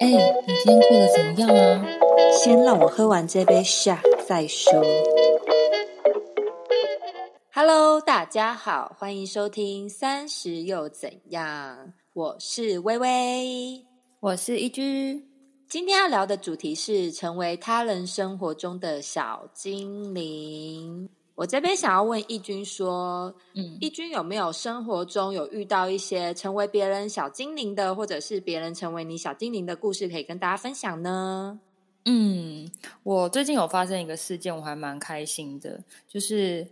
哎，你今天过得怎么样啊？先让我喝完这杯下再说。Hello，大家好，欢迎收听《三十又怎样》，我是微微，我是一居。今天要聊的主题是成为他人生活中的小精灵。我这边想要问义军说，嗯，义军有没有生活中有遇到一些成为别人小精灵的，或者是别人成为你小精灵的故事，可以跟大家分享呢？嗯，我最近有发生一个事件，我还蛮开心的，就是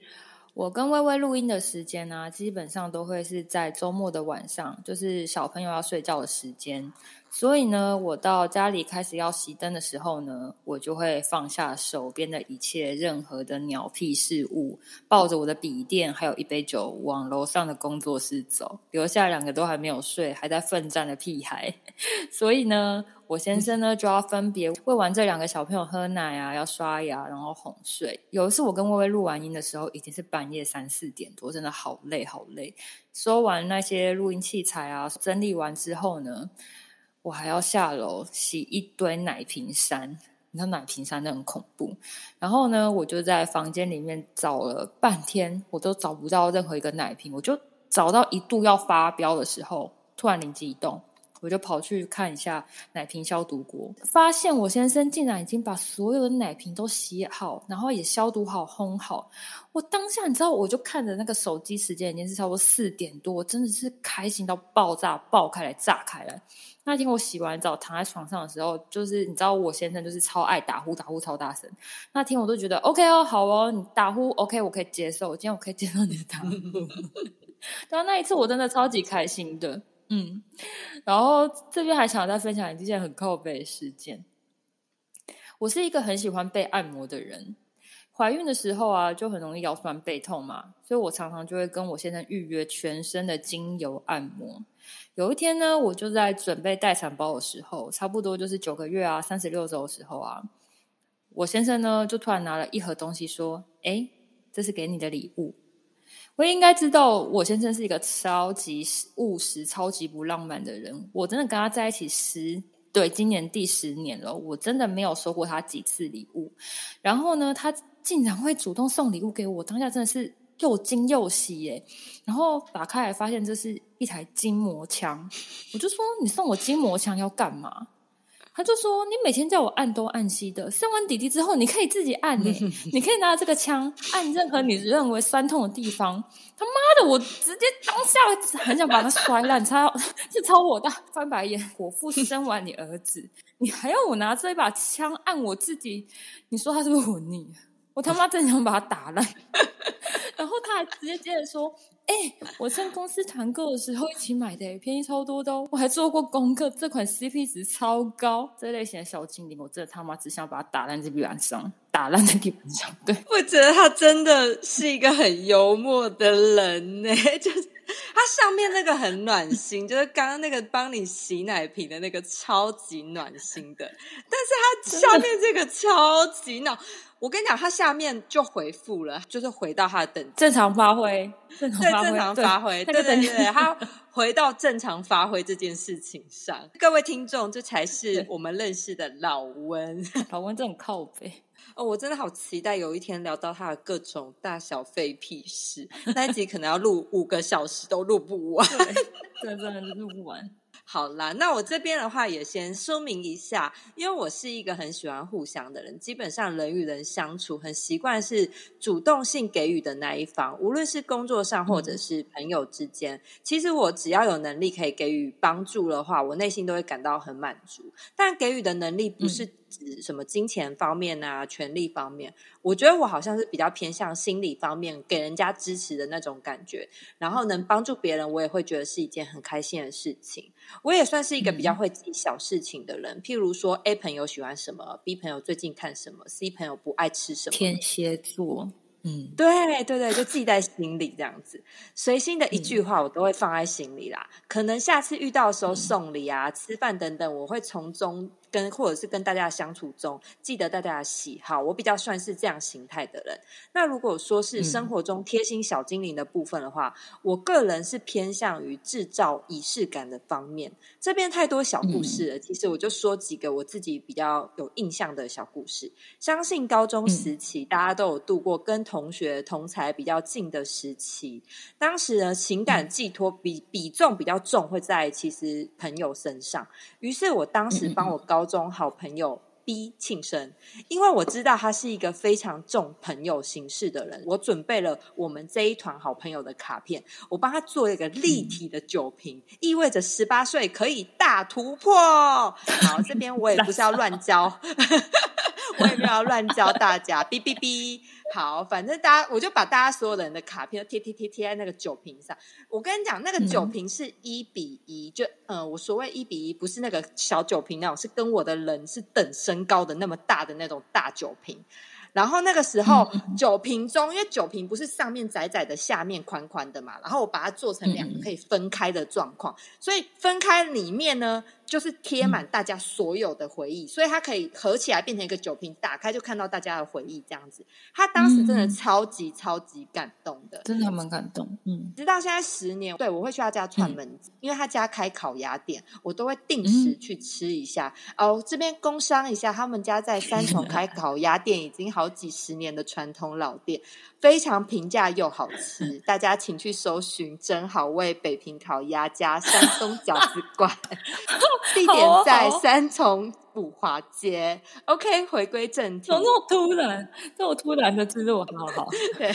我跟微微录音的时间呢，基本上都会是在周末的晚上，就是小朋友要睡觉的时间。所以呢，我到家里开始要熄灯的时候呢，我就会放下手边的一切，任何的鸟屁事物，抱着我的笔电，还有一杯酒，往楼上的工作室走，留下两个都还没有睡，还在奋战的屁孩。所以呢，我先生呢就要分别喂完这两个小朋友喝奶啊，要刷牙，然后哄睡。有一次我跟微微录完音的时候，已经是半夜三四点多，真的好累好累。收完那些录音器材啊，整理完之后呢。我还要下楼洗一堆奶瓶山，你知道奶瓶山那很恐怖。然后呢，我就在房间里面找了半天，我都找不到任何一个奶瓶。我就找到一度要发飙的时候，突然灵机一动。我就跑去看一下奶瓶消毒锅，发现我先生竟然已经把所有的奶瓶都洗好，然后也消毒好、烘好。我当下你知道，我就看着那个手机时间已经是差不多四点多，真的是开心到爆炸、爆开来、炸开来。那天我洗完澡躺在床上的时候，就是你知道我先生就是超爱打呼，打呼超大声。那天我都觉得 OK 哦，好哦，你打呼 OK，我可以接受。今天我可以接受你的打呼。然后那一次我真的超级开心的。嗯，然后这边还想再分享一件很靠背的事件。我是一个很喜欢被按摩的人，怀孕的时候啊，就很容易腰酸背痛嘛，所以我常常就会跟我先生预约全身的精油按摩。有一天呢，我就在准备待产包的时候，差不多就是九个月啊，三十六周的时候啊，我先生呢就突然拿了一盒东西说：“哎，这是给你的礼物。”我应该知道，我先生是一个超级务实、超级不浪漫的人。我真的跟他在一起十对，今年第十年了，我真的没有收过他几次礼物。然后呢，他竟然会主动送礼物给我，当下真的是又惊又喜耶！然后打开来发现这是一台筋膜枪，我就说：“你送我筋膜枪要干嘛？”他就说：“你每天叫我按东按西的，生完弟弟之后你可以自己按呢，你可以拿这个枪按任何你认为酸痛的地方。”他妈的，我直接当下很想把他摔烂，他就朝我大翻白眼。我父生完你儿子，你还要我拿这一把枪按我自己？你说他是不是混你？我他妈真想把它打烂。然后他还直接接着说。哎，我趁公司团购的时候一起买的，便宜超多的哦！我还做过功课，这款 CP 值超高。这类型的小精灵，我真的他妈只想把它打烂在地板上，打烂在地板上。对，我觉得他真的是一个很幽默的人呢，就是他上面那个很暖心，就是刚刚那个帮你洗奶瓶的那个超级暖心的，但是它下面这个超级恼。我跟你讲，他下面就回复了，就是回到他的等正常发挥，正常正常发挥，对对对，他回到正常发挥这件事情上。各位听众，这才是我们认识的老温，老温这种靠背哦，我真的好期待有一天聊到他的各种大小废屁事，那一集可能要录五个小时都录不完，对，真的录不完。好啦，那我这边的话也先说明一下，因为我是一个很喜欢互相的人，基本上人与人相处很习惯是主动性给予的那一方，无论是工作上或者是朋友之间，其实我只要有能力可以给予帮助的话，我内心都会感到很满足。但给予的能力不是。指什么金钱方面啊，权力方面，我觉得我好像是比较偏向心理方面，给人家支持的那种感觉，然后能帮助别人，我也会觉得是一件很开心的事情。我也算是一个比较会记小事情的人，譬如说 A 朋友喜欢什么，B 朋友最近看什么，C 朋友不爱吃什么。天蝎座，嗯，对对对，就记在心里这样子。随心的一句话，我都会放在心里啦。可能下次遇到的时候送礼啊、吃饭等等，我会从中。跟或者是跟大家相处中，记得大家的喜好，我比较算是这样形态的人。那如果说是生活中贴心小精灵的部分的话，我个人是偏向于制造仪式感的方面。这边太多小故事了，其实我就说几个我自己比较有印象的小故事。相信高中时期大家都有度过跟同学同才比较近的时期，当时呢情感寄托比比重比较重，会在其实朋友身上。于是我当时帮我高高中好朋友 B 庆生，因为我知道他是一个非常重朋友形式的人，我准备了我们这一团好朋友的卡片，我帮他做一个立体的酒瓶，意味着十八岁可以大突破。好，这边我也不是要乱教。我也没有乱教大家，哔哔哔。好，反正大家，我就把大家所有人的卡片都贴贴贴贴在那个酒瓶上。我跟你讲，那个酒瓶是一比一，就呃，我所谓一比一，不是那个小酒瓶那种，是跟我的人是等身高的那么大的那种大酒瓶。然后那个时候，酒瓶中，因为酒瓶不是上面窄窄的，下面宽宽的嘛，然后我把它做成两个可以分开的状况，所以分开里面呢。就是贴满大家所有的回忆，所以它可以合起来变成一个酒瓶，打开就看到大家的回忆这样子。他当时真的超级超级感动的，真的蛮感动。嗯，直到现在十年，对我会去他家串门子，因为他家开烤鸭店，我都会定时去吃一下。哦，这边工商一下，他们家在三重开烤鸭店，已经好几十年的传统老店。非常平价又好吃，大家请去搜寻“真好味北平烤鸭加山东饺子馆”，地点在三重。五华街，OK，回归正题。怎么那么突然？这么突然的制作，好好。对，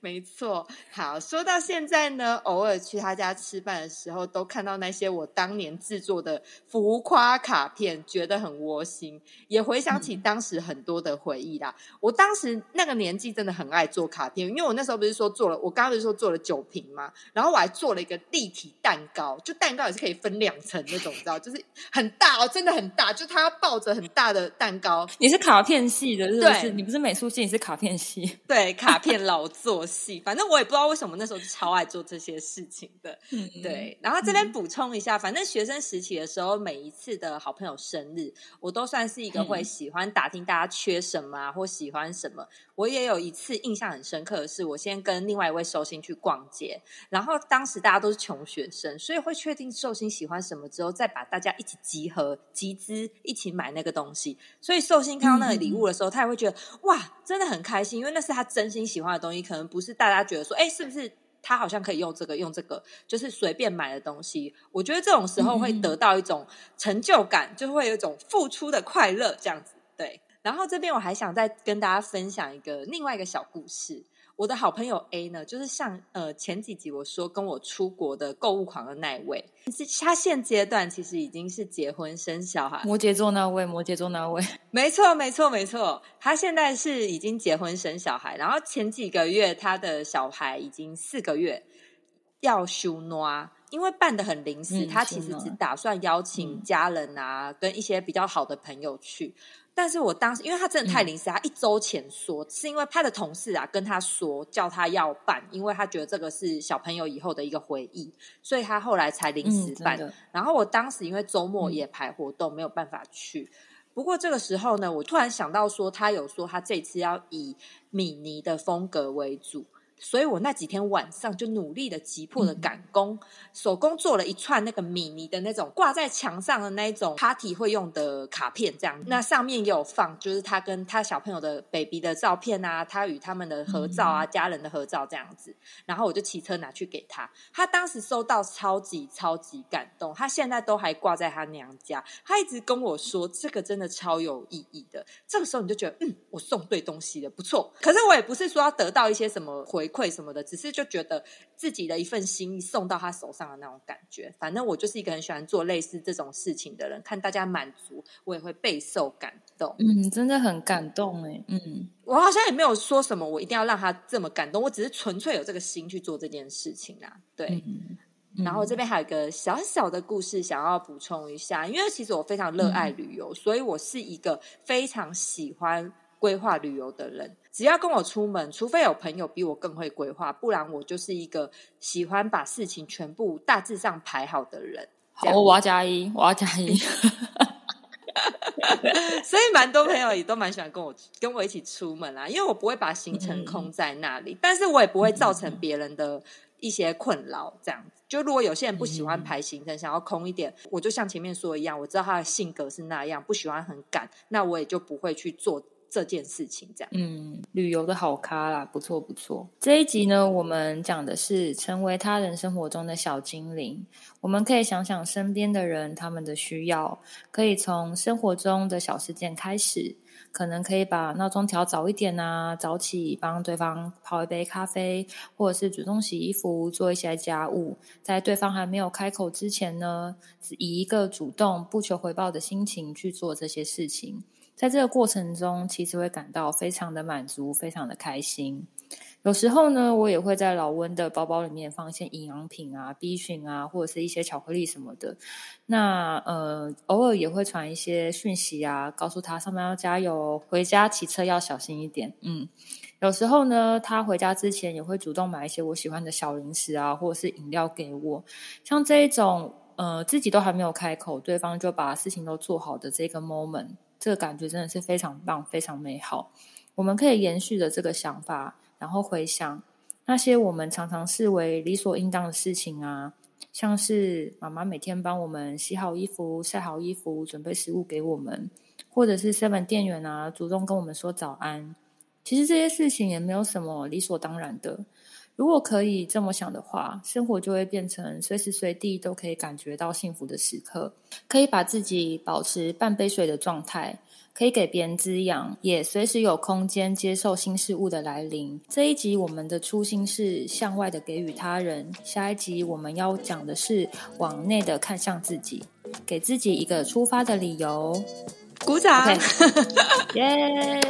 没错。好，说到现在呢，偶尔去他家吃饭的时候，都看到那些我当年制作的浮夸卡片，觉得很窝心，也回想起当时很多的回忆啦。我当时那个年纪真的很爱做卡片，因为我那时候不是说做了，我刚刚不是说做了酒瓶吗？然后我还做了一个立体蛋糕，就蛋糕也是可以分两层那种，你知道，就是很大哦，真的很大，就它。抱着很大的蛋糕，你是卡片系的，是不是？你不是美术系，你是卡片系。对，卡片老作戏，反正我也不知道为什么那时候超爱做这些事情的。对，然后这边补充一下，反正学生时期的时候，每一次的好朋友生日，我都算是一个会喜欢打听大家缺什么或喜欢什么。我也有一次印象很深刻的是，我先跟另外一位寿星去逛街，然后当时大家都是穷学生，所以会确定寿星喜欢什么之后，再把大家一起集合集资一起买那个东西。所以寿星看到那个礼物的时候，他也会觉得哇，真的很开心，因为那是他真心喜欢的东西，可能不是大家觉得说，哎，是不是他好像可以用这个用这个，就是随便买的东西。我觉得这种时候会得到一种成就感，就会有一种付出的快乐，这样子对。然后这边我还想再跟大家分享一个另外一个小故事。我的好朋友 A 呢，就是像呃前几集我说跟我出国的购物狂的那一位，他现阶段其实已经是结婚生小孩。摩羯座那位，摩羯座那位，没错没错没错，他现在是已经结婚生小孩，然后前几个月他的小孩已经四个月要休诺，因为办的很临时，他其实只打算邀请家人啊，跟一些比较好的朋友去。但是我当时，因为他真的太临时，他一周前说，是因为他的同事啊跟他说，叫他要办，因为他觉得这个是小朋友以后的一个回忆，所以他后来才临时办。然后我当时因为周末也排活动，没有办法去。不过这个时候呢，我突然想到说，他有说他这次要以米妮的风格为主。所以我那几天晚上就努力的、急迫的赶工，手工做了一串那个米妮的那种挂在墙上的那种 party 会用的卡片，这样。那上面也有放，就是他跟他小朋友的 baby 的照片啊，他与他们的合照啊，家人的合照这样子。然后我就骑车拿去给他，他当时收到超级超级感动，他现在都还挂在他娘家。他一直跟我说，这个真的超有意义的。这个时候你就觉得，嗯，我送对东西了，不错。可是我也不是说要得到一些什么回。馈什么的，只是就觉得自己的一份心意送到他手上的那种感觉。反正我就是一个很喜欢做类似这种事情的人，看大家满足，我也会备受感动。嗯，真的很感动哎。嗯，我好像也没有说什么，我一定要让他这么感动。我只是纯粹有这个心去做这件事情啦。对。然后这边还有一个小小的故事想要补充一下，因为其实我非常热爱旅游，所以我是一个非常喜欢规划旅游的人。只要跟我出门，除非有朋友比我更会规划，不然我就是一个喜欢把事情全部大致上排好的人。好，我要加一，我要加一。所以蛮多朋友也都蛮喜欢跟我跟我一起出门啊，因为我不会把行程空在那里，但是我也不会造成别人的一些困扰。这样子，就如果有些人不喜欢排行程，想要空一点，我就像前面说一样，我知道他的性格是那样，不喜欢很赶，那我也就不会去做。这件事情，这样，嗯，旅游的好咖啦，不错不错。这一集呢，我们讲的是成为他人生活中的小精灵。我们可以想想身边的人，他们的需要，可以从生活中的小事件开始，可能可以把闹钟调早一点啊，早起帮对方泡一杯咖啡，或者是主动洗衣服，做一些家务，在对方还没有开口之前呢，以一个主动不求回报的心情去做这些事情。在这个过程中，其实会感到非常的满足，非常的开心。有时候呢，我也会在老温的包包里面放一些营养品啊、B 群啊，或者是一些巧克力什么的。那呃，偶尔也会传一些讯息啊，告诉他上班要加油，回家骑车要小心一点。嗯，有时候呢，他回家之前也会主动买一些我喜欢的小零食啊，或者是饮料给我。像这一种，呃，自己都还没有开口，对方就把事情都做好的这个 moment。这个感觉真的是非常棒，非常美好。我们可以延续着这个想法，然后回想那些我们常常视为理所应当的事情啊，像是妈妈每天帮我们洗好衣服、晒好衣服、准备食物给我们，或者是 Seven 店员啊主动跟我们说早安。其实这些事情也没有什么理所当然的。如果可以这么想的话，生活就会变成随时随地都可以感觉到幸福的时刻，可以把自己保持半杯水的状态，可以给别人滋养，也随时有空间接受新事物的来临。这一集我们的初心是向外的给予他人，下一集我们要讲的是往内的看向自己，给自己一个出发的理由。鼓掌，耶！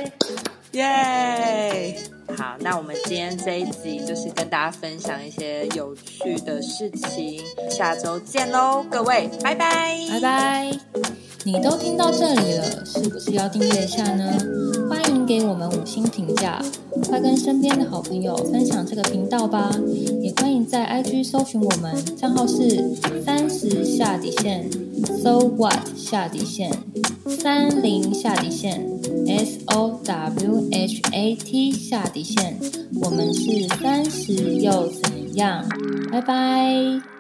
耶！好，那我们今天这一集就是跟大家分享一些有趣的事情，下周见喽，各位，拜拜，拜拜。你都听到这里了，是不是要订阅一下呢？欢迎给我们五星评价，快跟身边的好朋友分享这个频道吧。也欢迎在 IG 搜寻我们，账号是三十下底线，So What 下底线，三零下底线，S O W H A T 下底线。我们是三十又怎样？拜拜。